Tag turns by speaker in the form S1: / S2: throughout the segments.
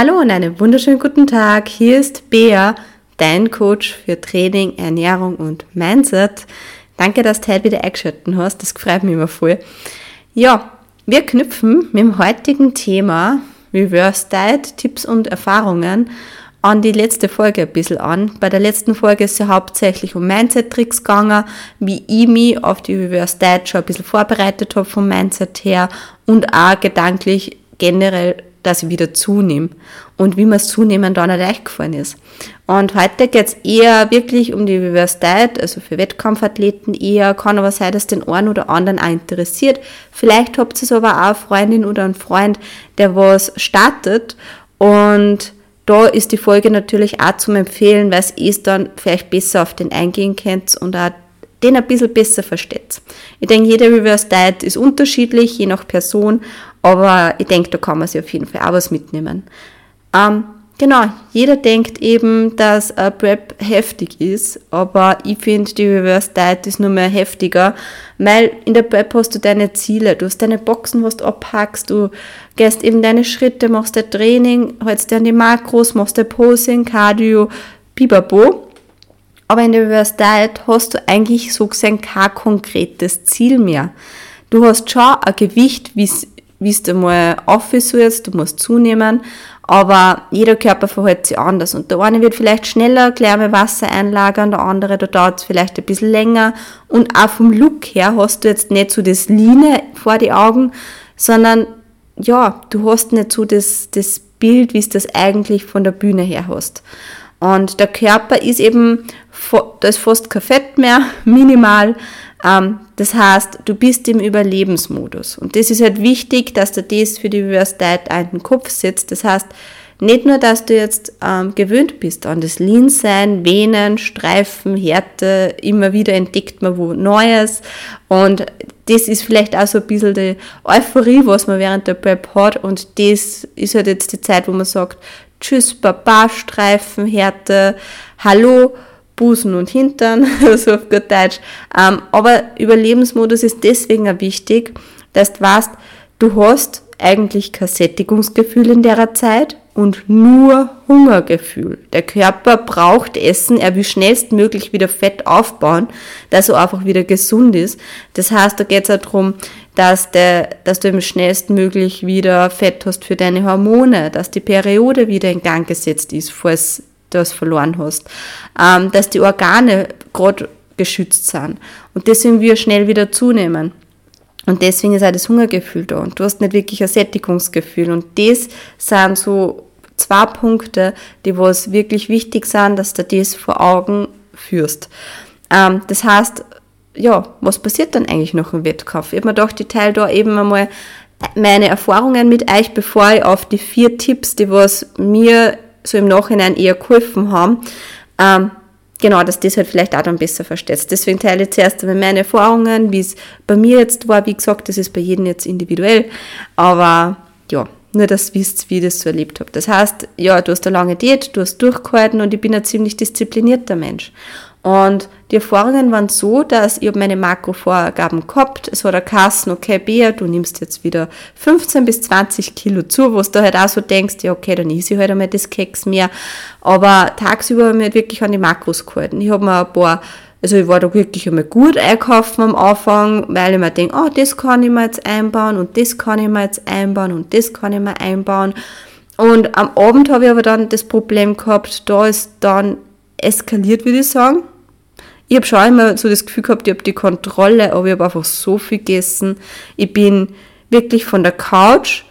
S1: Hallo und einen wunderschönen guten Tag. Hier ist Bea, dein Coach für Training, Ernährung und Mindset. Danke, dass du heute wieder eingeschaltet hast. Das freut mich immer voll. Ja, wir knüpfen mit dem heutigen Thema Reverse Diet, Tipps und Erfahrungen an die letzte Folge ein bisschen an. Bei der letzten Folge ist es ja hauptsächlich um Mindset-Tricks gegangen, wie ich mich auf die Reverse Diet schon ein bisschen vorbereitet habe vom Mindset her und auch gedanklich generell dass ich wieder zunehme und wie mir das Zunehmen dann leicht gefallen ist. Und heute geht es eher wirklich um die Reverse Diet, also für Wettkampfathleten eher, kann aber sein, dass den einen oder anderen auch interessiert. Vielleicht habt ihr aber auch eine Freundin oder einen Freund, der was startet und da ist die Folge natürlich auch zum Empfehlen, weil es dann vielleicht besser auf den eingehen könnt und auch den ein bisschen besser versteht. Ich denke, jede Reverse Diet ist unterschiedlich, je nach Person, aber ich denke, da kann man sich auf jeden Fall auch was mitnehmen. Ähm, genau, jeder denkt eben, dass ein Prep heftig ist, aber ich finde, die Reverse Diet ist nur mehr heftiger, weil in der Prep hast du deine Ziele, du hast deine Boxen, was du abhackst, du gehst eben deine Schritte, machst dein Training, hältst dir an die Makros, machst dein Posing, Cardio, Bibabo. Aber in der Reverse Diet hast du eigentlich so gesehen kein konkretes Ziel mehr. Du hast schon ein Gewicht, wie du mal du musst zunehmen, aber jeder Körper verhält sich anders. Und der eine wird vielleicht schneller Klärme Wasser einlagern, der andere, da dauert es vielleicht ein bisschen länger. Und auch vom Look her hast du jetzt nicht so das Line vor die Augen, sondern ja, du hast nicht so das, das Bild, wie es das eigentlich von der Bühne her hast. Und der Körper ist eben, da ist fast kein Fett mehr, minimal. Ähm, das heißt, du bist im Überlebensmodus. Und das ist halt wichtig, dass du das für die in den Kopf setzt. Das heißt, nicht nur, dass du jetzt ähm, gewöhnt bist an das Lean-Sein, Venen, Streifen, Härte, immer wieder entdeckt man wo Neues. Und das ist vielleicht auch so ein bisschen die Euphorie, was man während der Prep hat. Und das ist halt jetzt die Zeit, wo man sagt, Tschüss, Baba, Streifen, Härte, Hallo, Busen und Hintern, so auf gut Deutsch. Ähm, aber Überlebensmodus ist deswegen auch wichtig, dass du weißt, du hast eigentlich kein Sättigungsgefühl in der Zeit und nur Hungergefühl. Der Körper braucht Essen, er will schnellstmöglich wieder Fett aufbauen, dass er einfach wieder gesund ist. Das heißt, da geht es auch darum, dass, der, dass du eben schnellstmöglich wieder Fett hast für deine Hormone, dass die Periode wieder in Gang gesetzt ist, falls du es verloren hast, ähm, dass die Organe gerade geschützt sind und deswegen wir schnell wieder zunehmen. Und deswegen ist auch das Hungergefühl da und du hast nicht wirklich ein Sättigungsgefühl. Und das sind so zwei Punkte, die was wirklich wichtig sind, dass du das vor Augen führst. Ähm, das heißt, ja, was passiert dann eigentlich nach dem Wettkampf? Ich habe mir gedacht, ich teile da eben einmal meine Erfahrungen mit euch, bevor ich auf die vier Tipps, die was mir so im Nachhinein eher geholfen haben, ähm, genau, dass das halt vielleicht auch dann besser versteht. Deswegen teile ich zuerst einmal meine Erfahrungen, wie es bei mir jetzt war. Wie gesagt, das ist bei jedem jetzt individuell, aber ja, nur, dass ihr wisst, wie ich das so erlebt habe. Das heißt, ja, du hast eine lange Diät, du hast durchgehalten und ich bin ein ziemlich disziplinierter Mensch. Und die Erfahrungen waren so, dass ich meine Makrovorgaben gehabt. Es der Kassen, okay, Bea, du nimmst jetzt wieder 15 bis 20 Kilo zu, wo du halt auch so denkst, ja, okay, dann ist ich halt einmal das Keks mehr. Aber tagsüber habe ich mich wirklich an die Makros gehalten. Ich habe mir ein paar also ich war da wirklich einmal gut einkaufen am Anfang, weil ich mir denke, oh, das kann ich mir jetzt einbauen und das kann ich mir jetzt einbauen und das kann ich mir einbauen. Und am Abend habe ich aber dann das Problem gehabt, da ist dann eskaliert, würde ich sagen. Ich habe schon immer so das Gefühl gehabt, ich habe die Kontrolle, aber ich habe einfach so viel gegessen. Ich bin wirklich von der Couch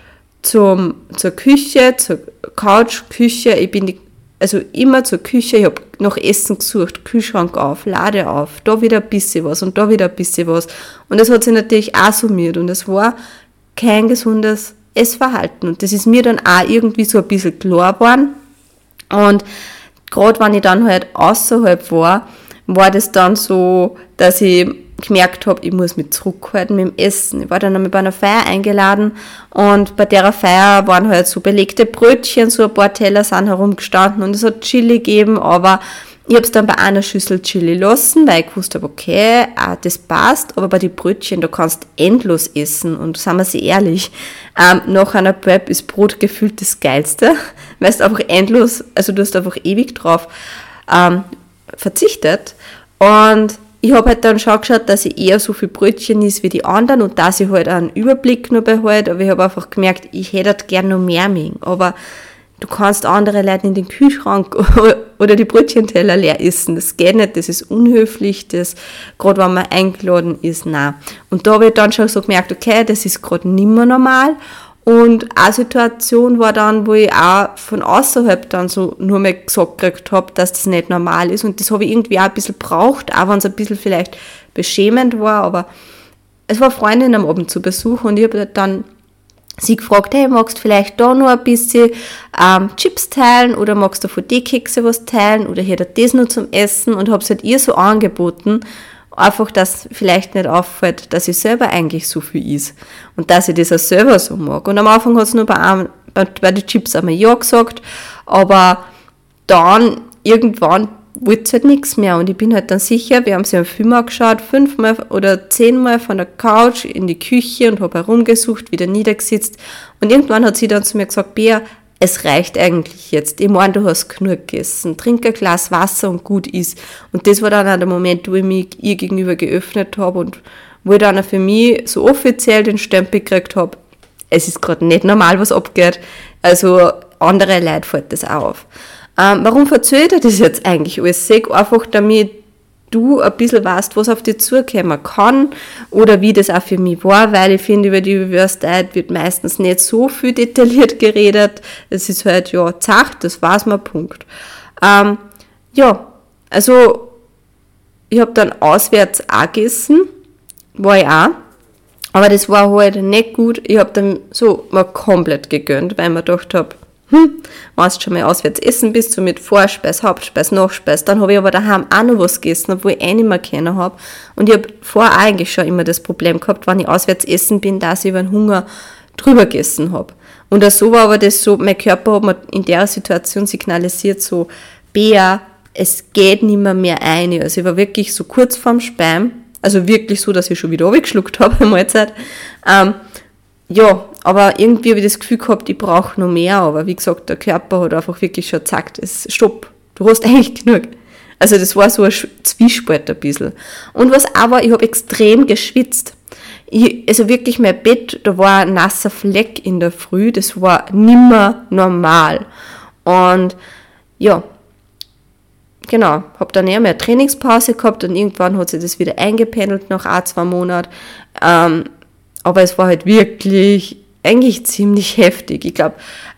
S1: zum, zur Küche, zur Couch, Küche, ich bin die also immer zur Küche, ich habe nach Essen gesucht, Kühlschrank auf, Lade auf, da wieder ein bisschen was und da wieder ein bisschen was. Und das hat sich natürlich auch summiert und es war kein gesundes Essverhalten. Und das ist mir dann auch irgendwie so ein bisschen klar geworden. Und gerade wenn ich dann halt außerhalb war, war das dann so, dass ich gemerkt habe, ich muss mich zurückhalten mit dem Essen. Ich war dann einmal bei einer Feier eingeladen und bei der Feier waren halt so belegte Brötchen, so ein paar Teller sind herumgestanden und es hat Chili gegeben, aber ich habe es dann bei einer Schüssel Chili lassen, weil ich wusste, okay, ah, das passt, aber bei den Brötchen, da kannst du endlos essen und sagen wir sie ehrlich, ähm, nach einer Prep ist Brot gefühlt das Geilste, weil es einfach endlos, also du hast einfach ewig drauf ähm, verzichtet und ich habe halt dann schon geschaut, dass ich eher so viel Brötchen ist wie die anderen und dass ich halt einen Überblick noch behalte, aber ich habe einfach gemerkt, ich hätte halt gern noch mehr mögen, aber Du kannst andere Leute in den Kühlschrank oder die Brötchenteller leer essen. Das geht nicht, das ist unhöflich, das, gerade wenn man eingeladen ist, nein. Und da habe ich dann schon so gemerkt, okay, das ist gerade nicht mehr normal. Und eine Situation war dann, wo ich auch von außerhalb dann so nur mal gesagt gekriegt habe, dass das nicht normal ist. Und das habe ich irgendwie auch ein bisschen braucht, auch wenn es ein bisschen vielleicht beschämend war, aber es war Freundin am Abend zu Besuch und ich habe dann sie gefragt, hey, magst du vielleicht da noch ein bisschen ähm, Chips teilen oder magst du von die Kekse was teilen oder hätte das nur zum Essen und habe es halt ihr so angeboten, einfach, dass vielleicht nicht auffällt, dass ich selber eigentlich so viel is und dass ich das auch selber so mag. Und am Anfang hat es nur bei, einem, bei, bei den Chips einmal ja gesagt, aber dann irgendwann wollte es halt nichts mehr. Und ich bin halt dann sicher, wir haben sie am Film angeschaut, fünfmal oder zehnmal von der Couch in die Küche und habe herumgesucht, wieder niedergesetzt. Und irgendwann hat sie dann zu mir gesagt, Bea, es reicht eigentlich jetzt. Ich meine, du hast genug gegessen. Trink ein Glas Wasser und gut ist. Und das war dann auch der Moment, wo ich mich ihr gegenüber geöffnet habe und wo ich dann auch für mich so offiziell den Stempel gekriegt habe, es ist gerade nicht normal, was abgeht. Also andere Leute fällt das auch auf. Ähm, warum verzögert er das jetzt eigentlich alles? Sag einfach, damit du ein bisschen weißt, was auf dich zukommen kann oder wie das auch für mich war, weil ich finde, über die Diet wird meistens nicht so viel detailliert geredet. Es ist halt, ja, zacht, das war's mal, Punkt. Ähm, ja, also ich habe dann auswärts auch gegessen, war ich auch, aber das war halt nicht gut. Ich habe dann so mal komplett gegönnt, weil ich mir gedacht habe, hm, wenn du schon mal auswärts essen bist, so mit Vorspeis, Hauptspeis, Nachspeis, dann habe ich aber daheim auch noch was gegessen, obwohl ich eh nicht mehr kennen habe. Und ich habe vorher eigentlich schon immer das Problem gehabt, wenn ich auswärts essen bin, dass ich über den Hunger drüber gegessen habe. Und so war aber das so, mein Körper hat mir in der Situation signalisiert, so, Bea, es geht nicht mehr mehr ein. Also ich war wirklich so kurz vorm Speim, also wirklich so, dass ich schon wieder abgeschluckt habe, Mahlzeit. Ähm, ja, aber irgendwie habe ich das Gefühl gehabt, ich brauche noch mehr. Aber wie gesagt, der Körper hat einfach wirklich schon gesagt, es, stopp, du hast eigentlich genug. Also das war so ein Zwiespalt ein bisschen. Und was aber, ich habe extrem geschwitzt. Ich, also wirklich mein Bett, da war ein nasser Fleck in der Früh, das war nimmer normal. Und ja, genau, habe dann eher mehr Trainingspause gehabt und irgendwann hat sich das wieder eingependelt nach ein, zwei Monaten. Ähm, aber es war halt wirklich eigentlich ziemlich heftig. Ich glaube,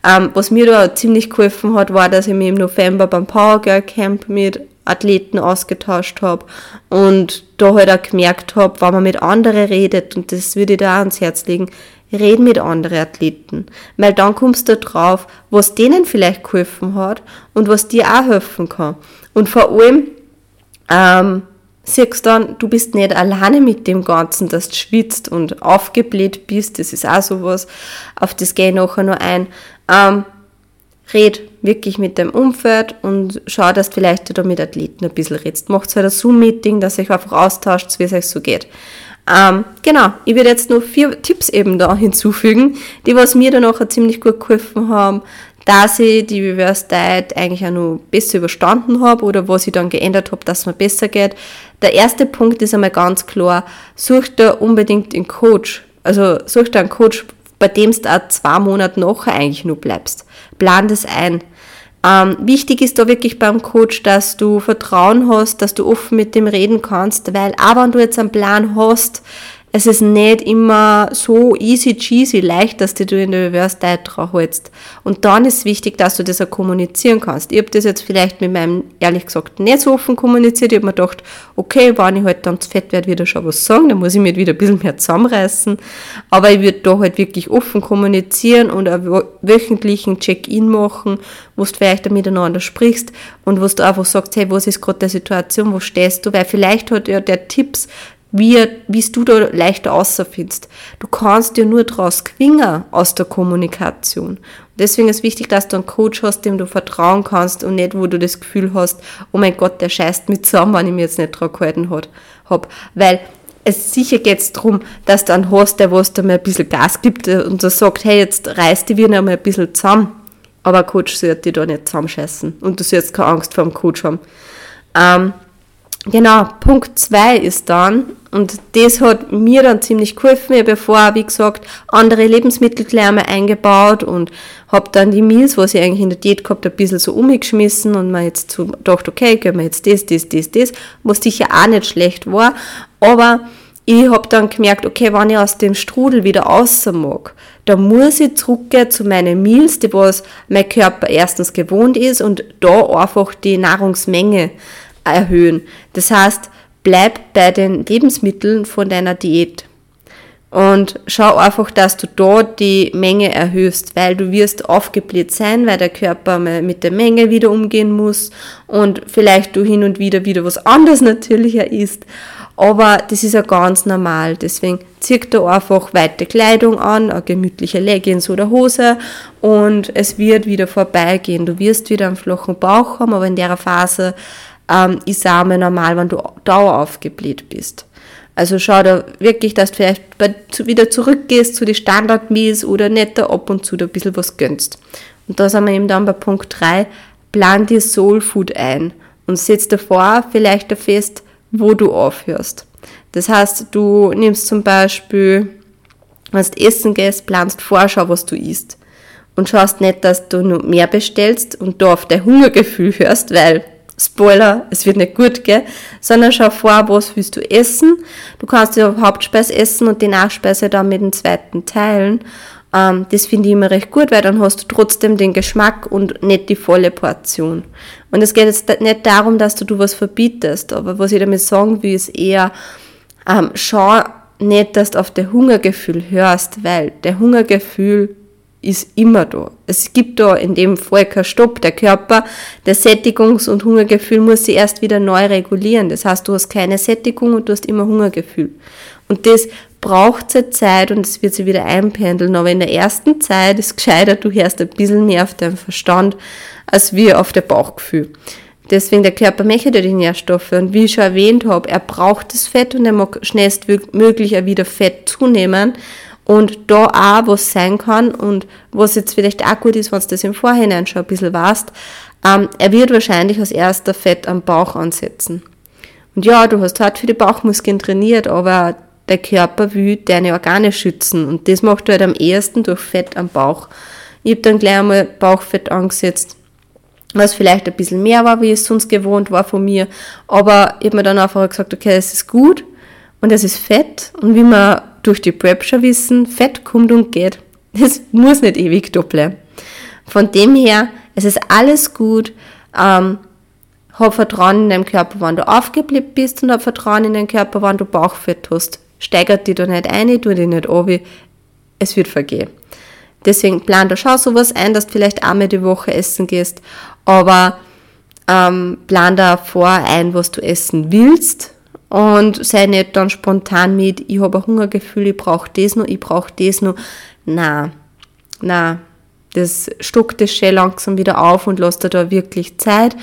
S1: ähm, was mir da ziemlich geholfen hat, war, dass ich mich im November beim Power Girl Camp mit Athleten ausgetauscht habe und da halt auch gemerkt habe, wenn man mit anderen redet, und das würde ich da ans Herz legen, red mit anderen Athleten, weil dann kommst du drauf, was denen vielleicht geholfen hat und was dir auch helfen kann. Und vor allem, ähm, siehst dann, du bist nicht alleine mit dem Ganzen, dass du schwitzt und aufgebläht bist. Das ist auch sowas, auf das gehe ich nachher noch ein. Ähm, red wirklich mit dem Umfeld und schau, dass du vielleicht da mit Athleten ein bisschen redst. Macht halt ein Zoom-Meeting, dass ihr euch einfach austauscht, wie es euch so geht. Ähm, genau, ich werde jetzt noch vier Tipps eben da hinzufügen, die was mir dann auch ziemlich gut geholfen haben, dass ich die Reverse Diet eigentlich auch noch besser überstanden habe oder was ich dann geändert habe, dass es mir besser geht. Der erste Punkt ist einmal ganz klar, such dir unbedingt einen Coach. Also such dir einen Coach, bei dem du auch zwei Monate nachher eigentlich nur bleibst. Plan das ein. Ähm, wichtig ist da wirklich beim Coach, dass du Vertrauen hast, dass du offen mit dem reden kannst, weil auch wenn du jetzt einen Plan hast, es ist nicht immer so easy cheesy leicht, dass du in der Reverse Diet drauf hältst. Und dann ist wichtig, dass du das auch kommunizieren kannst. Ich habe das jetzt vielleicht mit meinem, ehrlich gesagt, nicht so offen kommuniziert. Ich habe mir gedacht, okay, wenn ich halt dann zu fett werde, wieder schon was sagen, dann muss ich mich wieder ein bisschen mehr zusammenreißen. Aber ich würde da halt wirklich offen kommunizieren und einen wöchentlichen Check-in machen, wo du vielleicht miteinander sprichst und wo du einfach sagst, hey, was ist gerade der Situation, wo stehst du? Weil vielleicht hat ja der Tipps wie, wie du da leichter außerfindest. Du kannst dir nur daraus gewinnen aus der Kommunikation. Deswegen ist wichtig, dass du einen Coach hast, dem du vertrauen kannst und nicht, wo du das Gefühl hast, oh mein Gott, der scheißt mit zusammen, wenn ich mir jetzt nicht dran gehalten habe. Weil es sicher geht es darum, dass du einen hast, der was da mal ein bisschen Gas gibt und so sagt, hey, jetzt reißt die wieder mal ein bisschen zusammen. Aber ein Coach sollte dich da nicht zusammenscheißen und du sollst keine Angst vor dem Coach haben. Ähm, Genau, Punkt 2 ist dann, und das hat mir dann ziemlich geholfen. Ich habe ja vorher, wie gesagt, andere Lebensmittel gleich einmal eingebaut und habe dann die Meals, was ich eigentlich in der Diät gehabt ein bisschen so umgeschmissen und mir jetzt so gedacht, okay, können wir jetzt das, das, das, das, was sicher auch nicht schlecht war, aber ich habe dann gemerkt, okay, wenn ich aus dem Strudel wieder raus mag, dann muss ich zurückgehen zu meinen Meals, die was mein Körper erstens gewohnt ist und da einfach die Nahrungsmenge erhöhen. Das heißt, bleib bei den Lebensmitteln von deiner Diät. Und schau einfach, dass du dort die Menge erhöhst, weil du wirst aufgebläht sein, weil der Körper mit der Menge wieder umgehen muss und vielleicht du hin und wieder wieder was anderes natürlicher isst. Aber das ist ja ganz normal. Deswegen zieh da einfach weite Kleidung an, eine gemütliche Leggings oder Hose und es wird wieder vorbeigehen. Du wirst wieder einen flachen Bauch haben, aber in der Phase ähm, ist auch mal normal, wenn du daueraufgebläht bist. Also schau da wirklich, dass du vielleicht bei, wieder zurückgehst zu den Standard-Meals oder da ab und zu da ein bisschen was gönnst. Und da sind wir eben dann bei Punkt 3, plan dir Soul Food ein und setz davor vielleicht fest, wo du aufhörst. Das heißt, du nimmst zum Beispiel, wenn du essen gehst, planst Vorschau, was du isst. Und schaust nicht, dass du nur mehr bestellst und da auf dein Hungergefühl hörst, weil Spoiler, es wird nicht gut, gell? Sondern schau vor, was willst du essen. Du kannst die Hauptspeise essen und die Nachspeise dann mit dem zweiten teilen. Ähm, das finde ich immer recht gut, weil dann hast du trotzdem den Geschmack und nicht die volle Portion. Und es geht jetzt nicht darum, dass du, du was verbietest, aber was ich damit sagen will, ist eher, ähm, schau nicht, dass du auf der Hungergefühl hörst, weil der Hungergefühl ist immer da. Es gibt da in dem Fall keinen Stopp. Der Körper, der Sättigungs- und Hungergefühl muss sich erst wieder neu regulieren. Das heißt, du hast keine Sättigung und du hast immer Hungergefühl. Und das braucht seine Zeit und es wird sich wieder einpendeln. Aber in der ersten Zeit ist gescheiter, du hörst ein bisschen mehr auf deinen Verstand als wir auf dein Bauchgefühl. Deswegen der Körper möchte die Nährstoffe und wie ich schon erwähnt habe, er braucht das Fett und er mag schnellstmöglich wieder Fett zunehmen und da auch was sein kann und was jetzt vielleicht auch gut ist, wenn du das im Vorhinein schon ein bisschen weißt, ähm, er wird wahrscheinlich als erster Fett am Bauch ansetzen. Und ja, du hast hart für die Bauchmuskeln trainiert, aber der Körper will deine Organe schützen und das macht du halt am ehesten durch Fett am Bauch. Ich habe dann gleich einmal Bauchfett angesetzt, was vielleicht ein bisschen mehr war, wie es sonst gewohnt war von mir, aber ich habe mir dann einfach gesagt, okay, es ist gut und es ist Fett und wie man durch die Prep schon wissen, Fett kommt und geht. Es muss nicht ewig doppeln. Von dem her, es ist alles gut. Ähm, hab Vertrauen in deinem Körper, wann du aufgeblieben bist und hab Vertrauen in deinem Körper, wann du Bauchfett hast. Steigert dich da nicht ein, tu dich nicht an, es wird vergehen. Deswegen plan da schau sowas ein, dass du vielleicht einmal die Woche essen gehst, aber ähm, plan da vor ein, was du essen willst und sei nicht dann spontan mit, ich habe ein Hungergefühl, ich brauche das noch, ich brauche das noch. Na, na, das stockt das schon langsam wieder auf und lässt dir da wirklich Zeit.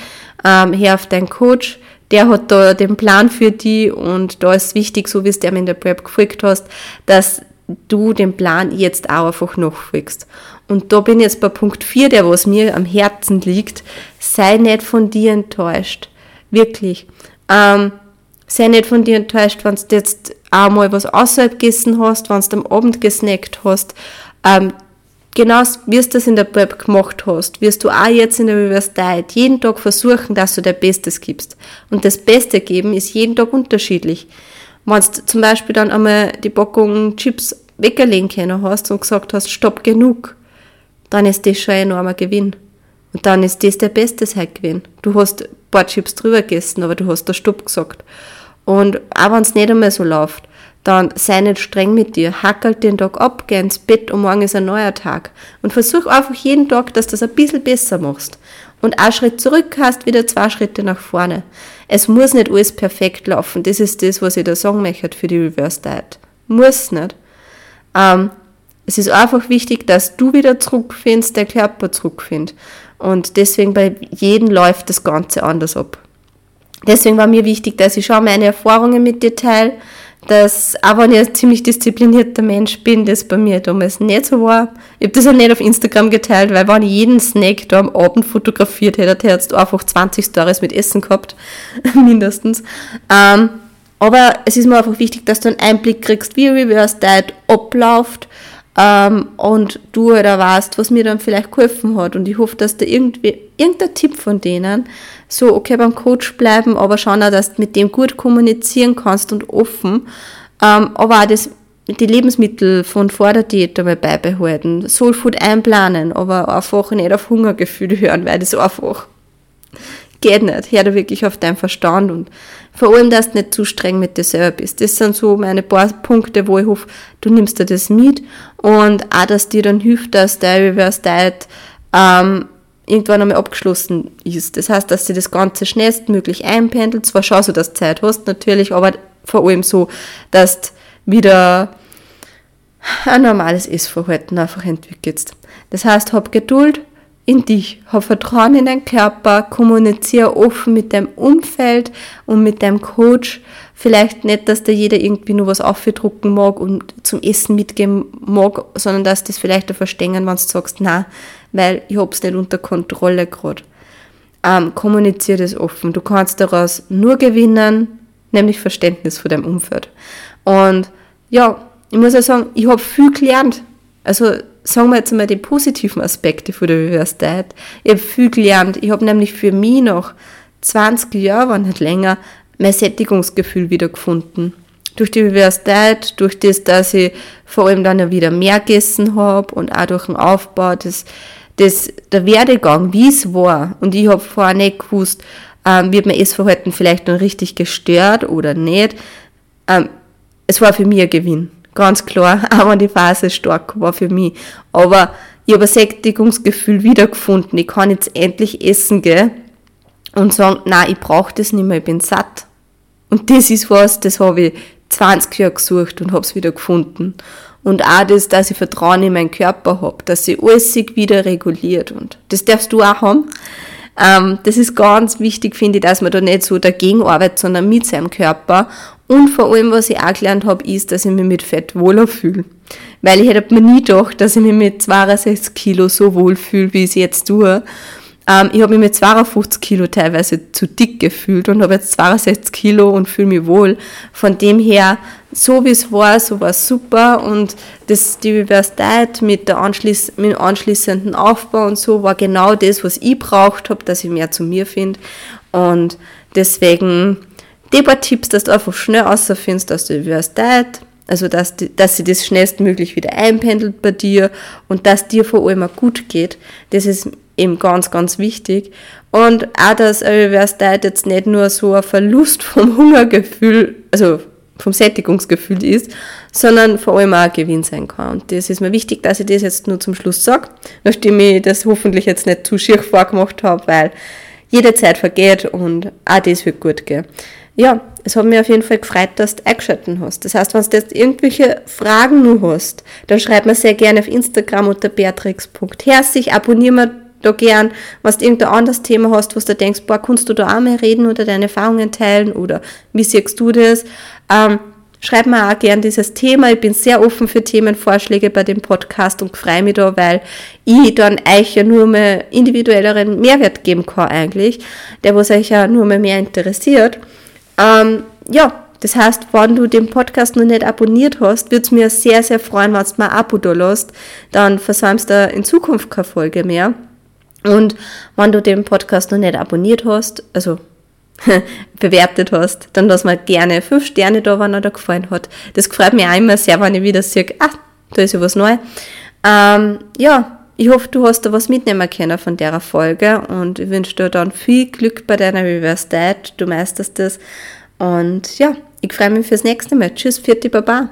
S1: Ähm, hör auf deinen Coach, der hat da den Plan für dich und da ist wichtig, so wie es dir in der Prep gefolgt hast, dass du den Plan jetzt auch einfach nachfolgst. Und da bin ich jetzt bei Punkt 4, der was mir am Herzen liegt. Sei nicht von dir enttäuscht. Wirklich. Ähm, sei nicht von dir enttäuscht, wenn du jetzt einmal was außerhalb gegessen hast, wenn du am Abend gesnackt hast. Ähm, genau wie du das in der Prep gemacht hast, wirst du auch jetzt in der Diet jeden Tag versuchen, dass du dein Bestes gibst. Und das Beste geben ist jeden Tag unterschiedlich. Wenn du zum Beispiel dann einmal die Packung Chips weggelegen können hast und gesagt hast, stopp genug, dann ist das schon ein enormer Gewinn. Und dann ist das der beste Gewinn. Du hast ein paar Chips drüber gegessen, aber du hast da Stopp gesagt. Und auch wenn es nicht einmal so läuft, dann sei nicht streng mit dir. Hackelt den Tag ab, geh ins Bett und morgen ist ein neuer Tag. Und versuch einfach jeden Tag, dass du das ein bisschen besser machst. Und ein Schritt zurück hast, wieder zwei Schritte nach vorne. Es muss nicht alles perfekt laufen. Das ist das, was ich da sagen möchte für die Reverse Diet. Muss nicht. Ähm, Es ist einfach wichtig, dass du wieder zurückfindest, der Körper zurückfindet. Und deswegen bei jedem läuft das Ganze anders ab. Deswegen war mir wichtig, dass ich schon meine Erfahrungen mit dir teile, dass, auch wenn ich ein ziemlich disziplinierter Mensch bin, das bei mir damals nicht so war. Ich habe das auch nicht auf Instagram geteilt, weil wenn ich jeden Snack da am Abend fotografiert hätte, hätte jetzt einfach 20 Stories mit Essen gehabt, mindestens. Ähm, aber es ist mir einfach wichtig, dass du einen Einblick kriegst, wie Reverse Diet abläuft ähm, und du auch weißt, was mir dann vielleicht geholfen hat. Und ich hoffe, dass da irgendwie irgendein Tipp von denen so, okay, beim Coach bleiben, aber schauen auch, dass du mit dem gut kommunizieren kannst und offen, ähm, aber auch das, die Lebensmittel von vor der Diät dabei beibehalten, Soul Food einplanen, aber einfach nicht auf Hungergefühle hören, weil das einfach geht nicht. Hör da wirklich auf deinen Verstand und vor allem, dass du nicht zu streng mit dir selber bist. Das sind so meine paar Punkte, wo ich hoffe, du nimmst dir das mit und auch, dass dir dann hilft, dass dein Reverse Diet ähm, irgendwann einmal abgeschlossen ist. Das heißt, dass sie das Ganze schnellstmöglich einpendelt. Zwar schon so, dass du Zeit hast natürlich, aber vor allem so, dass du wieder ein normales Essverhalten einfach entwickelst. Das heißt, hab Geduld in dich, hab Vertrauen in deinen Körper, kommuniziere offen mit deinem Umfeld und mit deinem Coach. Vielleicht nicht, dass da jeder irgendwie nur was aufdrucken mag und zum Essen mitgeben mag, sondern dass das vielleicht auch verstehen, wenn du sagst, na, weil ich hab's nicht unter Kontrolle gerade. Ähm, kommuniziere das offen. Du kannst daraus nur gewinnen, nämlich Verständnis für deinem Umfeld. Und ja, ich muss ja sagen, ich habe viel gelernt. Also sagen wir jetzt mal die positiven Aspekte von der Reverse. Ich habe viel gelernt. Ich habe nämlich für mich noch 20 Jahre, wenn nicht länger, mein Sättigungsgefühl wiedergefunden. Durch die Reverse durch das, dass ich vor allem dann wieder mehr gegessen habe und auch durch den Aufbau des das, der Werdegang, wie es war, und ich habe vorher nicht gewusst, ähm, wird mein Essverhalten vielleicht dann richtig gestört oder nicht. Ähm, es war für mich ein Gewinn, ganz klar, auch wenn die Phase stark war für mich. Aber ich habe ein Sättigungsgefühl wiedergefunden. Ich kann jetzt endlich essen gehen und sagen, nein, ich brauche das nicht mehr, ich bin satt. Und das ist was, das habe ich 20 Jahre gesucht und habe es wieder gefunden. Und auch das, dass ich Vertrauen in meinen Körper habe, dass sie alles sich wieder reguliert. Und das darfst du auch haben. Ähm, das ist ganz wichtig, finde ich, dass man da nicht so dagegen arbeitet, sondern mit seinem Körper. Und vor allem, was ich auch gelernt habe, ist, dass ich mich mit Fett wohler fühle. Weil ich hätte mir nie gedacht, dass ich mich mit 62 Kilo so wohl fühle, wie ich es jetzt tue. Ähm, ich habe mich mit 52 Kilo teilweise zu dick gefühlt und habe jetzt 62 Kilo und fühle mich wohl. Von dem her, so wie es war, so war es super und das, die Diet mit, der Anschließ, mit dem anschließenden Aufbau und so war genau das, was ich braucht habe, dass ich mehr zu mir finde und deswegen die paar Tipps, dass du einfach schnell rausfindest, dass du Diet also, dass, dass sie das schnellstmöglich wieder einpendelt bei dir und dass dir vor allem auch gut geht. Das ist eben ganz, ganz wichtig. Und auch, dass Reverse Diet jetzt nicht nur so ein Verlust vom Hungergefühl, also vom Sättigungsgefühl ist, sondern vor allem auch ein Gewinn sein kann. Und das ist mir wichtig, dass ich das jetzt nur zum Schluss sage, nachdem ich das hoffentlich jetzt nicht zu schier vorgemacht habe, weil jede Zeit vergeht und auch das wird gut gehen. Ja, es hat mich auf jeden Fall gefreut, dass du eingeschaltet hast. Das heißt, wenn du jetzt irgendwelche Fragen nur hast, dann schreib mir sehr gerne auf Instagram unter beatrix.herzig, abonniere mir da gern, was du irgendein anderes Thema hast, was du denkst, boah, kannst du da auch mal reden oder deine Erfahrungen teilen oder wie siehst du das? Ähm, schreib mir auch gern dieses Thema. Ich bin sehr offen für Themenvorschläge bei dem Podcast und freue mich da, weil ich dann euch ja nur mehr individuelleren Mehrwert geben kann eigentlich, der was euch ja nur mehr, mehr interessiert. Ähm, ja, das heißt, wenn du den Podcast noch nicht abonniert hast, würde es mir sehr, sehr freuen, wenn du mal ein Abo da lässt. Dann versäumst du in Zukunft keine Folge mehr. Und wenn du den Podcast noch nicht abonniert hast, also bewertet hast, dann lass mal gerne fünf Sterne da, wenn er dir gefallen hat. Das freut mich auch immer sehr, wenn ich wieder sehe, ah, da ist ja was neu. Ähm, ja, ich hoffe, du hast da was mitnehmen können von der Folge und ich wünsche dir dann viel Glück bei deiner Reverse Diet. Du meisterst das. Und ja, ich freue mich fürs nächste Mal. Tschüss, vierte Baba.